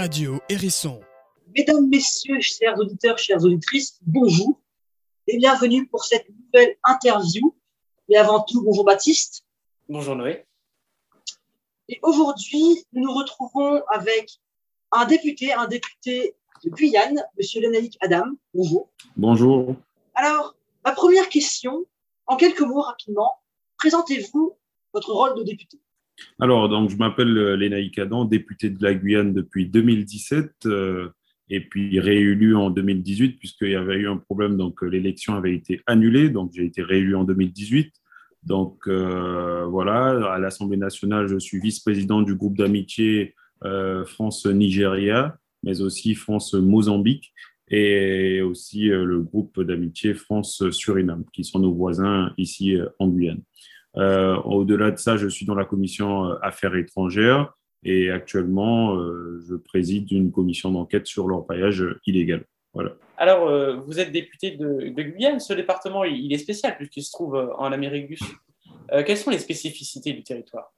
Radio Hérisson. Mesdames, Messieurs, chers auditeurs, chères auditrices, bonjour et bienvenue pour cette nouvelle interview. Et avant tout, bonjour Baptiste. Bonjour Noé. Et aujourd'hui, nous nous retrouvons avec un député, un député de Guyane, Monsieur Lénaïque Adam. Bonjour. Bonjour. Alors, ma première question, en quelques mots rapidement, présentez-vous votre rôle de député. Alors, donc, je m'appelle euh, Lénaïque Adam, député de la Guyane depuis 2017 euh, et puis réélu en 2018 puisqu'il y avait eu un problème, donc euh, l'élection avait été annulée, donc j'ai été réélu en 2018. Donc voilà, à l'Assemblée nationale, je suis vice-président du groupe d'amitié France-Nigeria, mais aussi France-Mozambique et aussi le groupe d'amitié France-Suriname, qui sont nos voisins ici en Guyane. Euh, au-delà de ça, je suis dans la commission euh, Affaires étrangères et actuellement, euh, je préside une commission d'enquête sur l'orpaillage illégal. Voilà. Alors, vous êtes député de, Guyane. Ce département, il est spécial puisqu'il se trouve en Amérique du Sud. quelles sont les spécificités du territoire?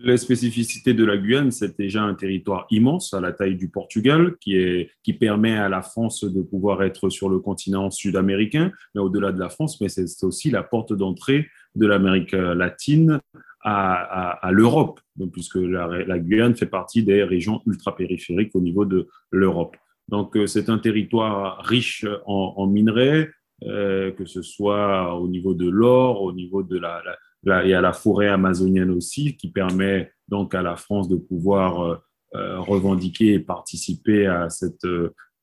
La spécificité de la Guyane, c'est déjà un territoire immense à la taille du Portugal qui, est, qui permet à la France de pouvoir être sur le continent sud-américain, mais au-delà de la France, mais c'est aussi la porte d'entrée de l'Amérique latine à, l'Europe, puisque la, Guyane fait partie des régions ultra-périphériques au niveau de l'Europe. Donc, euh, c'est un territoire riche en, minerais, euh, que ce soit au niveau de l'or, au niveau de la, la, la forêt amazonienne aussi, qui permet donc à la France de pouvoir euh, revendiquer et participer à cette,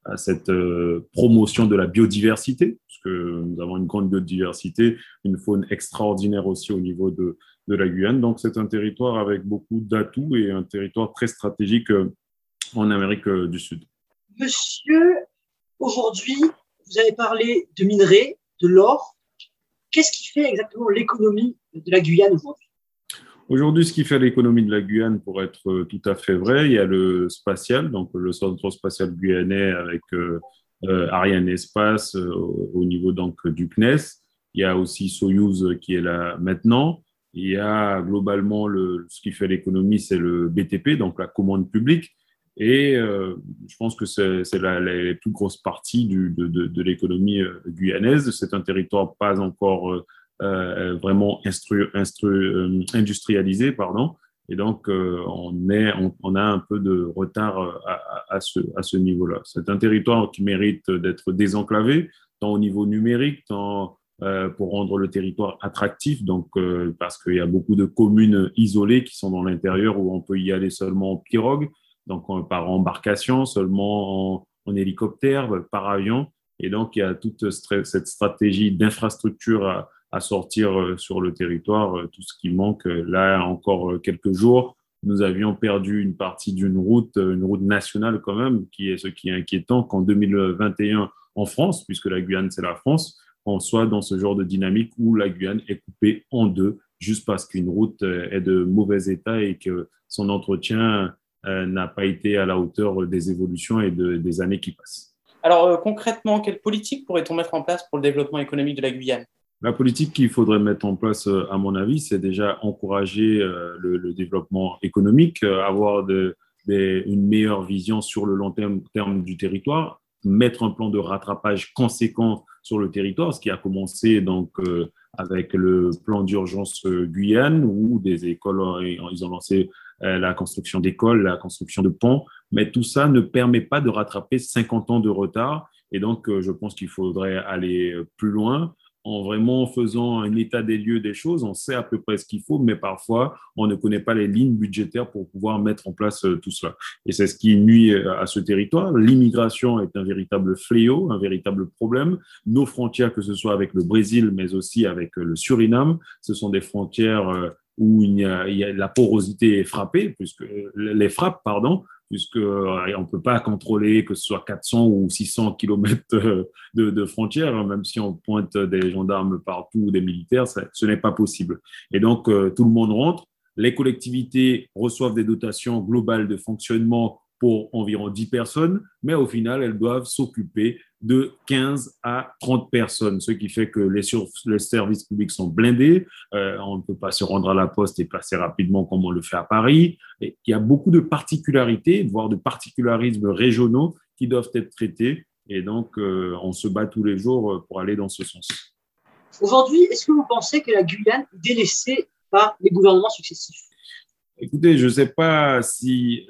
à cette euh, promotion de la biodiversité, parce que nous avons une grande biodiversité, une faune extraordinaire aussi au niveau de, de la Guyane. Donc c'est un territoire avec beaucoup d'atouts et un territoire très stratégique euh, en Amérique euh, du Sud. Monsieur, aujourd'hui, vous avez parlé de minerais, de l'or. Qu'est-ce qui fait exactement l'économie de la Guyane aujourd'hui? Aujourd'hui, ce qui fait l'économie de la Guyane, pour être euh, tout à fait vrai, il y a le spatial, donc le centre spatial guyanais avec euh, euh, Ariane Espace au niveau donc du CNES. Il y a aussi Soyuz qui est là maintenant. Il y a globalement le, ce qui fait l'économie, c'est le BTP, donc la commande publique. Et je pense que c'est la, la, plus grosse partie de, l'économie guyanaise. C'est un territoire pas encore vraiment instru, euh, industrialisé, pardon. Et donc, euh, on, est, on, a un peu de retard à, à ce, à ce niveau-là. C'est un territoire qui mérite d'être désenclavé, tant au niveau numérique, tant pour rendre le territoire attractif, donc parce qu'il y a beaucoup de communes isolées qui sont dans l'intérieur où on peut y aller seulement en pirogue, donc par embarcation, seulement en, en, hélicoptère, par avion. Et donc il y a toute cette stratégie d'infrastructure à, à sortir euh, sur le territoire euh, tout ce qui manque. Là, encore euh, quelques jours, nous avions perdu une partie d'une route, une route nationale quand même, qui est ce qui est inquiétant qu'en 2021 en France, puisque la Guyane c'est la France, on soit dans ce genre de dynamique où la Guyane est coupée en deux juste parce qu'une route est de mauvais état et que son entretien n'a pas été à la hauteur des évolutions et des années qui passent. Alors concrètement, quelle politique pourrait-on mettre en place pour le développement économique de la Guyane? La politique qu'il faudrait mettre en place, euh, à mon avis, c'est déjà encourager euh, le, développement économique, euh, avoir une meilleure vision sur le long terme, terme, du territoire, mettre un plan de rattrapage conséquent sur le territoire, ce qui a commencé donc avec le plan d'urgence Guyane, où des écoles, ils ont lancé la construction d'écoles, la construction de ponts, mais tout ça ne permet pas de rattraper 50 ans de retard. Et donc, je pense qu'il faudrait aller plus loin en vraiment faisant un état des lieux des choses. On sait à peu près ce qu'il faut, mais parfois, on ne connaît pas les lignes budgétaires pour pouvoir mettre en place euh, tout cela. Et c'est ce qui nuit euh, à ce territoire. L'immigration est un véritable fléau, un véritable problème. Nos frontières, que ce soit avec le Brésil, mais aussi avec euh, le Suriname, ce sont des frontières où il y a, il y a la porosité est frappée, puisque les frappes, pardon, puisque euh, on ne peut pas contrôler que ce soit 400 ou 600 kilomètres de, de frontières, hein, même si on pointe des gendarmes partout ou des militaires, ce n'est pas possible. Et donc, euh, tout le monde rentre. Les collectivités reçoivent des dotations globales de fonctionnement pour environ 10 personnes, mais au final, elles doivent s'occuper de 15 à 30 personnes, ce qui fait que les, services publics sont blindés. Euh, on ne peut pas se rendre à la poste et passer rapidement comme on le fait à Paris. Et il y a beaucoup de particularités, voire de particularismes régionaux qui doivent être traités. Et donc, euh, on se bat tous les jours pour aller dans ce sens. Aujourd'hui, est-ce que vous pensez que la Guyane est délaissée par les gouvernements successifs? Écoutez, je ne sais pas si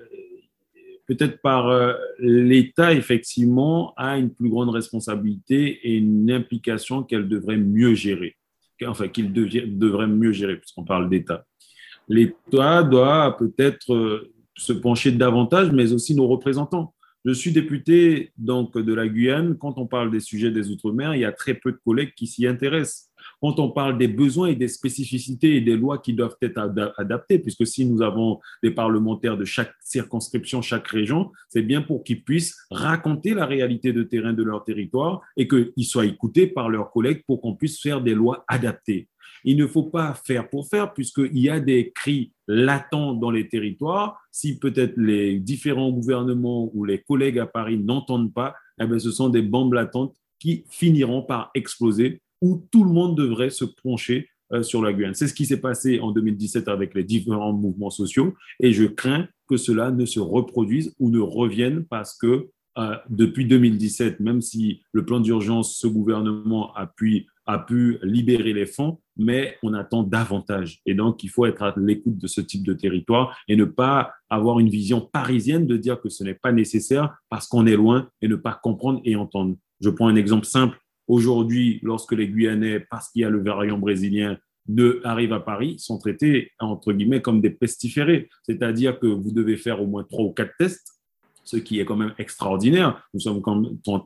peut-être par euh, l'État, effectivement, a une plus grande responsabilité et une implication qu'elle devrait mieux gérer, enfin qu'il devrait mieux gérer, puisqu'on parle d'État. L'État doit peut-être euh, se pencher davantage, mais aussi nos représentants. Je suis député donc de la Guyane. Quand on parle des sujets des Outre-mer, il y a très peu de collègues qui s'y intéressent quand on parle des besoins et des spécificités et des lois qui doivent être adaptées, puisque si nous avons des parlementaires de chaque circonscription, chaque région, c'est bien pour qu'ils puissent raconter la réalité de terrain de leur territoire et qu'ils soient écoutés par leurs collègues pour qu'on puisse faire des lois adaptées. Il ne faut pas faire pour faire, puisqu'il y a des cris latents dans les territoires. Si peut-être les différents gouvernements ou les collègues à Paris n'entendent pas, eh bien, ce sont des bombes latentes qui finiront par exploser où tout le monde devrait se pencher euh, sur la Guyane. C'est ce qui s'est passé en 2017 avec les différents mouvements sociaux et je crains que cela ne se reproduise ou ne revienne parce que euh, depuis 2017, même si le plan d'urgence, ce gouvernement a pu, a pu libérer les fonds, mais on attend davantage. Et donc, il faut être à l'écoute de ce type de territoire et ne pas avoir une vision parisienne de dire que ce n'est pas nécessaire parce qu'on est loin et ne pas comprendre et entendre. Je prends un exemple simple. Aujourd'hui, lorsque les Guyanais, parce qu'il y a le variant brésilien, arrivent à Paris, sont traités, entre guillemets, comme des pestiférés. C'est-à-dire que vous devez faire au moins trois ou quatre tests, ce qui est quand même extraordinaire. Nous sommes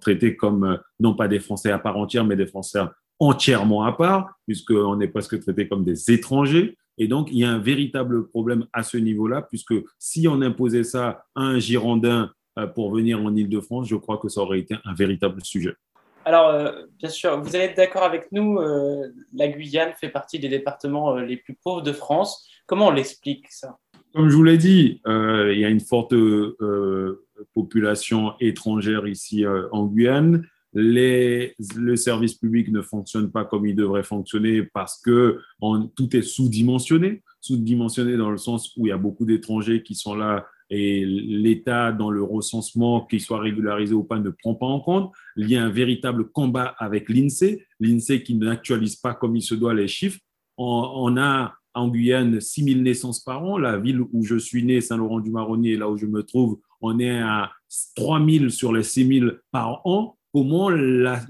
traités comme, euh, non pas des Français à part entière, mais des Français entièrement à part, puisqu'on est presque traités comme des étrangers. Et donc, il y a un véritable problème à ce niveau-là, puisque si on imposait ça à un Girondin euh, pour venir en Ile-de-France, je crois que ça aurait été un véritable sujet. Alors, euh, bien sûr, vous allez être d'accord avec nous, euh, la Guyane fait partie des départements euh, les plus pauvres de France. Comment on l'explique ça? Comme je vous l'ai dit, il y a une forte population étrangère ici en Guyane. Le service public ne fonctionne pas comme il devrait fonctionner parce que tout est sous-dimensionné. Sous-dimensionné dans le sens où il y a beaucoup d'étrangers qui sont là et l'État, dans le recensement, qu'il soit régularisé ou pas, ne prend pas en compte. Il y a un véritable combat avec l'INSEE, l'INSEE qui n'actualise pas comme il se doit les chiffres. On, a en Guyane 6 000 naissances par an. La ville où je suis né, Saint-Laurent-du-Maroni, là où je me trouve, on est à 3 000 sur les 6 000 par an. Comment la,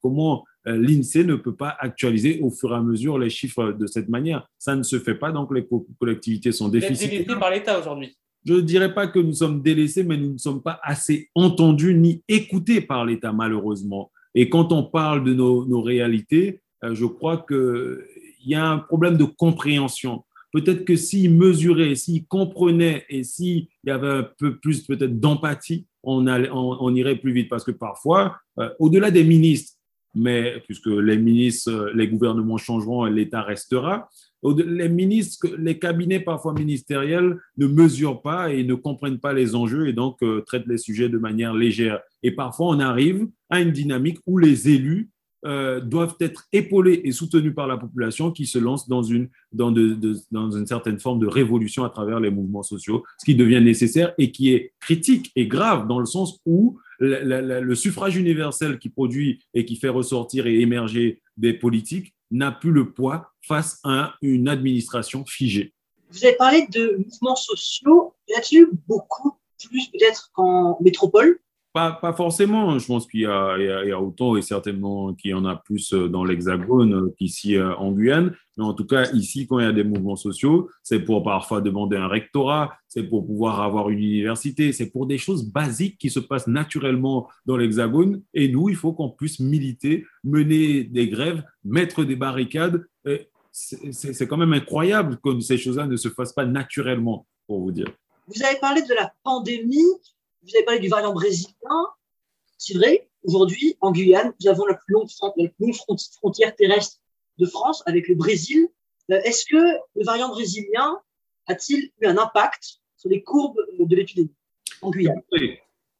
comment euh, l'INSEE ne peut pas actualiser au fur et à mesure les chiffres de cette manière? Ça ne se fait pas, donc les collectivités sont déficitaires. par l'État aujourd'hui je ne dirais pas que nous sommes délaissés, mais nous ne sommes pas assez entendus ni écoutés par l'État, malheureusement. Et quand on parle de nos, réalités, euh, je crois qu'il y a un problème de compréhension. Peut-être que s'ils mesuraient, s'ils comprenaient et s'il y avait un peu plus peut-être d'empathie, on, irait plus vite. Parce que parfois, euh, au-delà des ministres, mais puisque les ministres, les gouvernements changeront et l'État restera, les ministres, les cabinets parfois ministériels ne mesurent pas et ne comprennent pas les enjeux et donc euh, traitent les sujets de manière légère. Et parfois, on arrive à une dynamique où les élus euh, doivent être épaulés et soutenus par la population qui se lance dans une, dans, dans une certaine forme de révolution à travers les mouvements sociaux, ce qui devient nécessaire et qui est critique et grave dans le sens où le suffrage universel qui produit et qui fait ressortir et émerger des politiques n'a plus le poids face à une administration figée. Vous avez parlé de mouvements sociaux. Y a-t-il beaucoup plus peut-être qu'en métropole? Pas, forcément. Je pense qu'il y, a autant et certainement qu'il y en a plus euh, dans l'Hexagone euh, qu'ici euh, en Guyane. Mais en tout cas, ici, quand il y a des mouvements sociaux, c'est pour parfois demander un rectorat, c'est pour pouvoir avoir une université, c'est pour des choses basiques qui se passent naturellement dans l'Hexagone. Et nous, il faut qu'on puisse militer, mener des grèves, mettre des barricades. C'est quand même incroyable que ces choses-là ne se fassent pas naturellement, pour vous dire. Vous avez parlé de la pandémie vous avez parlé du variant brésilien. C'est vrai, aujourd'hui, en Guyane, nous avons la plus longue, frontière terrestre de France avec le Brésil. Euh, est-ce que le variant brésilien a-t-il eu un impact sur les courbes de l'épidémie en Guyane?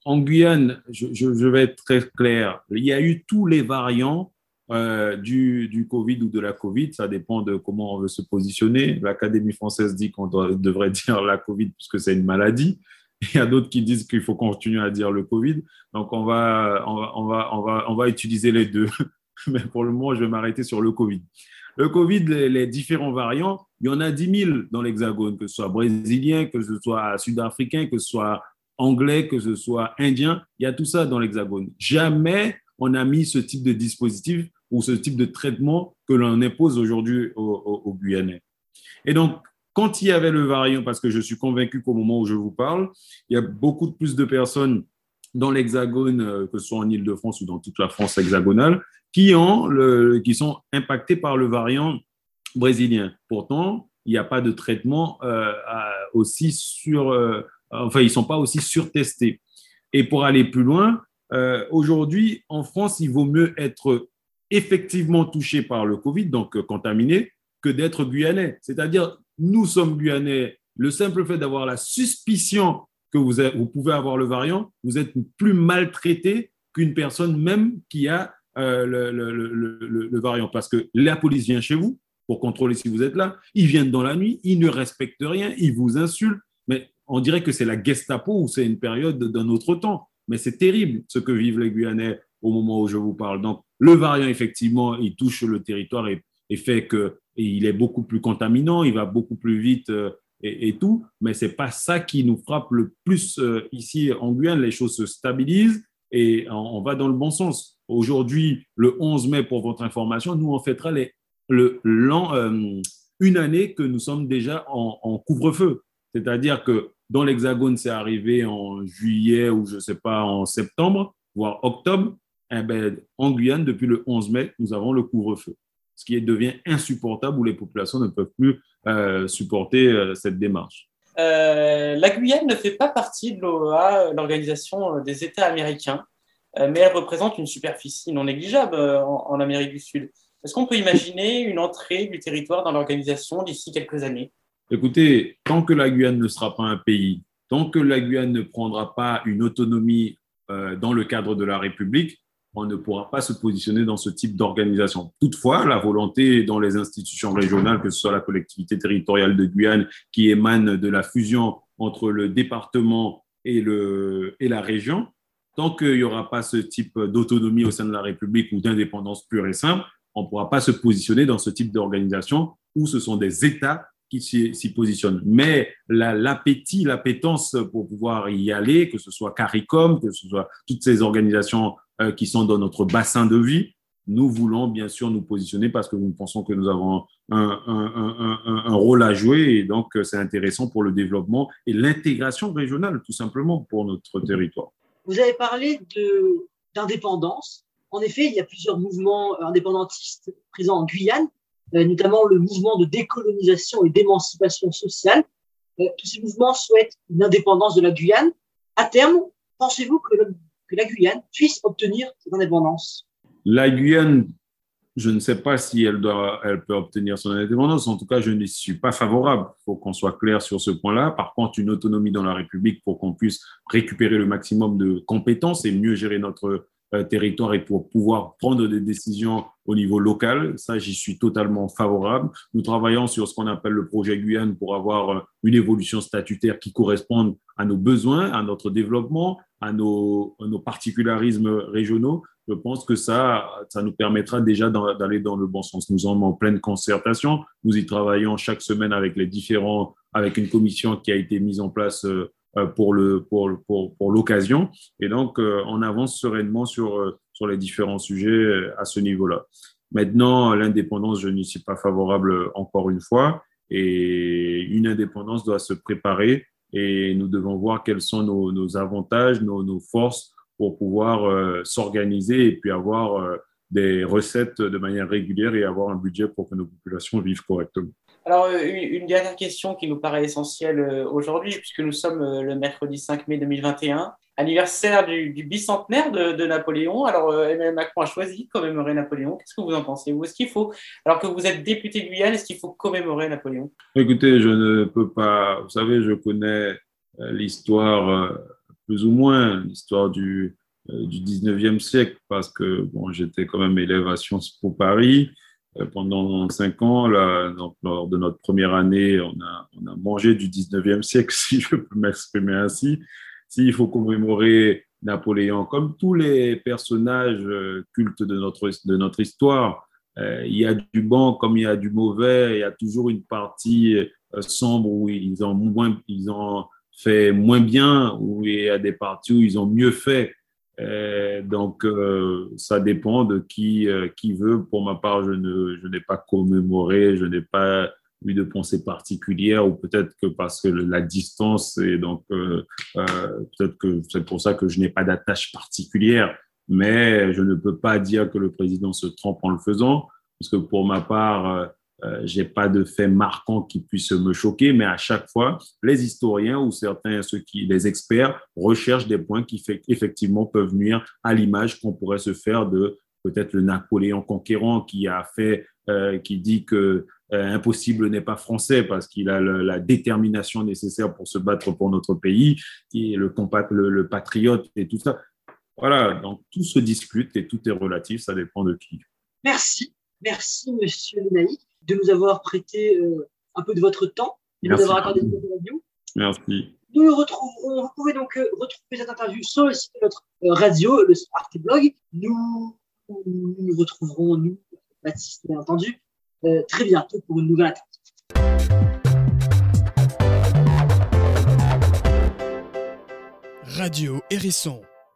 En Guyane, je, vais être très clair. Il y a eu tous les variants euh, du, du, Covid ou de la Covid. Ça dépend de comment on veut se positionner. L'Académie française dit qu'on devrait dire la Covid puisque c'est une maladie. Il y a d'autres qui disent qu'il faut continuer à dire le Covid. Donc, on va, on va, on va, on va, utiliser les deux. Mais pour le moment, je vais m'arrêter sur le Covid. Le Covid, les, différents variants, il y en a 10 000 dans l'Hexagone, que ce soit brésilien, que ce soit sud-africain, que ce soit anglais, que ce soit indien. Il y a tout ça dans l'Hexagone. Jamais on a mis ce type de dispositif ou ce type de traitement que l'on impose aujourd'hui aux, aux, Guyanais. Et donc, quand il y avait le variant, parce que je suis convaincu qu'au moment où je vous parle, il y a beaucoup de plus de personnes dans l'Hexagone, euh, que ce soit en Ile-de-France ou dans toute la France hexagonale, qui, ont qui sont impactés par le variant brésilien. Pourtant, il n'y a pas de traitement euh, aussi sur, euh, enfin, ils ne sont pas aussi surtestés. Et pour aller plus loin, aujourd'hui, en France, il vaut mieux être effectivement touché par le Covid, donc contaminé, que d'être guyanais. C'est-à-dire, nous sommes guyanais. Le simple fait d'avoir la suspicion que vous, pouvez avoir le variant, vous êtes plus maltraité qu'une personne même qui a euh, le, variant parce que la police vient chez vous pour contrôler si vous êtes là. Ils viennent dans la nuit, ils ne respectent rien, ils vous insultent. Mais on dirait que c'est la Gestapo ou c'est une période d'un autre temps. Mais c'est terrible ce que vivent les Guyanais au moment où je vous parle. Donc, le variant, effectivement, il touche le territoire et, fait qu'il est beaucoup plus contaminant, il va beaucoup plus vite euh, et, tout. Mais ce n'est pas ça qui nous frappe le plus euh, ici en Guyane. Les choses se stabilisent et on va dans le bon sens. Aujourd'hui, le 11 mai, pour votre information, nous, on fêtera le, euh, une année que nous sommes déjà en, couvre-feu. C'est-à-dire que dans l'Hexagone, c'est arrivé en juillet ou je ne sais pas, en septembre, voire octobre. Eh ben, en Guyane, depuis le 11 mai, nous avons le couvre-feu, ce qui devient insupportable où les populations ne peuvent plus euh, supporter euh, cette démarche. la Guyane ne fait pas partie de l'OEA, l'Organisation des États américains. Euh, mais elle représente une superficie non négligeable euh, en, Amérique du Sud. Est-ce qu'on peut imaginer une entrée du territoire dans l'organisation d'ici quelques années? Écoutez, tant que la Guyane ne sera pas un pays, tant que la Guyane ne prendra pas une autonomie euh, dans le cadre de la République, on ne pourra pas se positionner dans ce type d'organisation. Toutefois, la volonté dans les institutions régionales, que ce soit la collectivité territoriale de Guyane qui émane de la fusion entre le département et, le, et la région, Tant qu'il n'y aura pas ce type d'autonomie au sein de la République ou d'indépendance pure et simple, on ne pourra pas se positionner dans ce type d'organisation où ce sont des États qui s'y positionnent. Mais l'appétit, l'appétence pour pouvoir y aller, que ce soit CARICOM, que ce soit toutes ces organisations euh, qui sont dans notre bassin de vie, nous voulons bien sûr nous positionner parce que nous pensons que nous avons un, rôle à jouer et donc c'est intéressant pour le développement et l'intégration régionale tout simplement pour notre territoire. Vous avez parlé d'indépendance. En effet, il y a plusieurs mouvements indépendantistes présents en Guyane, euh, notamment le mouvement de décolonisation et d'émancipation sociale. Euh, tous ces mouvements souhaitent une indépendance de la Guyane. À terme, pensez-vous que, que la Guyane puisse obtenir cette indépendance La Guyane je ne sais pas si elle, doit, elle peut obtenir son indépendance. En tout cas, je n'y suis pas favorable. Il faut qu'on soit clair sur ce point-là. Par contre, une autonomie dans la République pour qu'on puisse récupérer le maximum de compétences et mieux gérer notre euh, territoire et pour pouvoir prendre des décisions au niveau local, ça, j'y suis totalement favorable. Nous travaillons sur ce qu'on appelle le projet Guyane pour avoir euh, une évolution statutaire qui corresponde à nos besoins, à notre développement, à nos, particularismes régionaux je pense que ça, ça nous permettra déjà d'aller dans le bon sens. Nous sommes en pleine concertation. Nous y travaillons chaque semaine avec les différents, avec une commission qui a été mise en place euh, pour le pour, pour, pour l'occasion. Et donc, euh, on avance sereinement sur euh, sur les différents sujets à ce niveau-là. Maintenant, l'indépendance, je n'y suis pas favorable encore une fois. Et une indépendance doit se préparer et nous devons voir quels sont nos, avantages, nos, nos forces pour pouvoir euh, s'organiser et puis avoir euh, des recettes de manière régulière et avoir un budget pour que nos populations vivent correctement. Alors, euh, une dernière question qui nous paraît essentielle aujourd'hui, puisque nous sommes le mercredi 5 mai 2021, anniversaire du, bicentenaire de, Napoléon. Alors, Emmanuel Macron a choisi de commémorer Napoléon. Qu'est-ce que vous en pensez Ou est-ce qu'il faut, alors que vous êtes député de Guyane, est-ce qu'il faut commémorer Napoléon? Écoutez, je ne peux pas. Vous savez, je connais l'histoire plus ou moins l'histoire du, du 19e siècle, parce que bon, j'étais quand même élève à Sciences Po Paris pendant cinq ans. Lors de notre première année, on a, mangé du 19e siècle, si je peux m'exprimer ainsi. S'il faut commémorer Napoléon, comme tous les personnages cultes de notre, de notre histoire, il y a du bon comme il y a du mauvais, il y a toujours une partie sombre où ils ont, moins, ils ont fait moins bien, où il y a des parties où ils ont mieux fait. Donc, ça dépend de qui, qui veut. Pour ma part, je, ne, je n'ai pas commémoré, je n'ai pas eu de pensée particulière, ou peut-être que parce que la distance, et donc peut-être que c'est pour ça que je n'ai pas d'attache particulière mais je ne peux pas dire que le président se trompe en le faisant, parce que pour ma part, euh, j'ai pas de fait marquant qui puisse me choquer, mais à chaque fois, les historiens ou certains, ceux qui, les experts, recherchent des points qui effectivement peuvent nuire à l'image qu'on pourrait se faire de peut-être le Napoléon conquérant qui a fait, euh, qui dit que euh, impossible n'est pas français parce qu'il a la détermination nécessaire pour se battre pour notre pays, qui est le, le, le patriote et tout ça. Voilà, donc tout se discute et tout est relatif, ça dépend de qui. Merci, merci Monsieur Lenaï de nous avoir prêté euh, un peu de votre temps et de nous avoir accordé une interview. Merci. Nous nous retrouverons, vous pouvez donc euh, retrouver cette interview sur le site de notre euh, radio, le Arte Blog. Nous, nous nous retrouverons, nous, Baptiste, bien entendu, euh, très bientôt pour une nouvelle interview. Radio Hérisson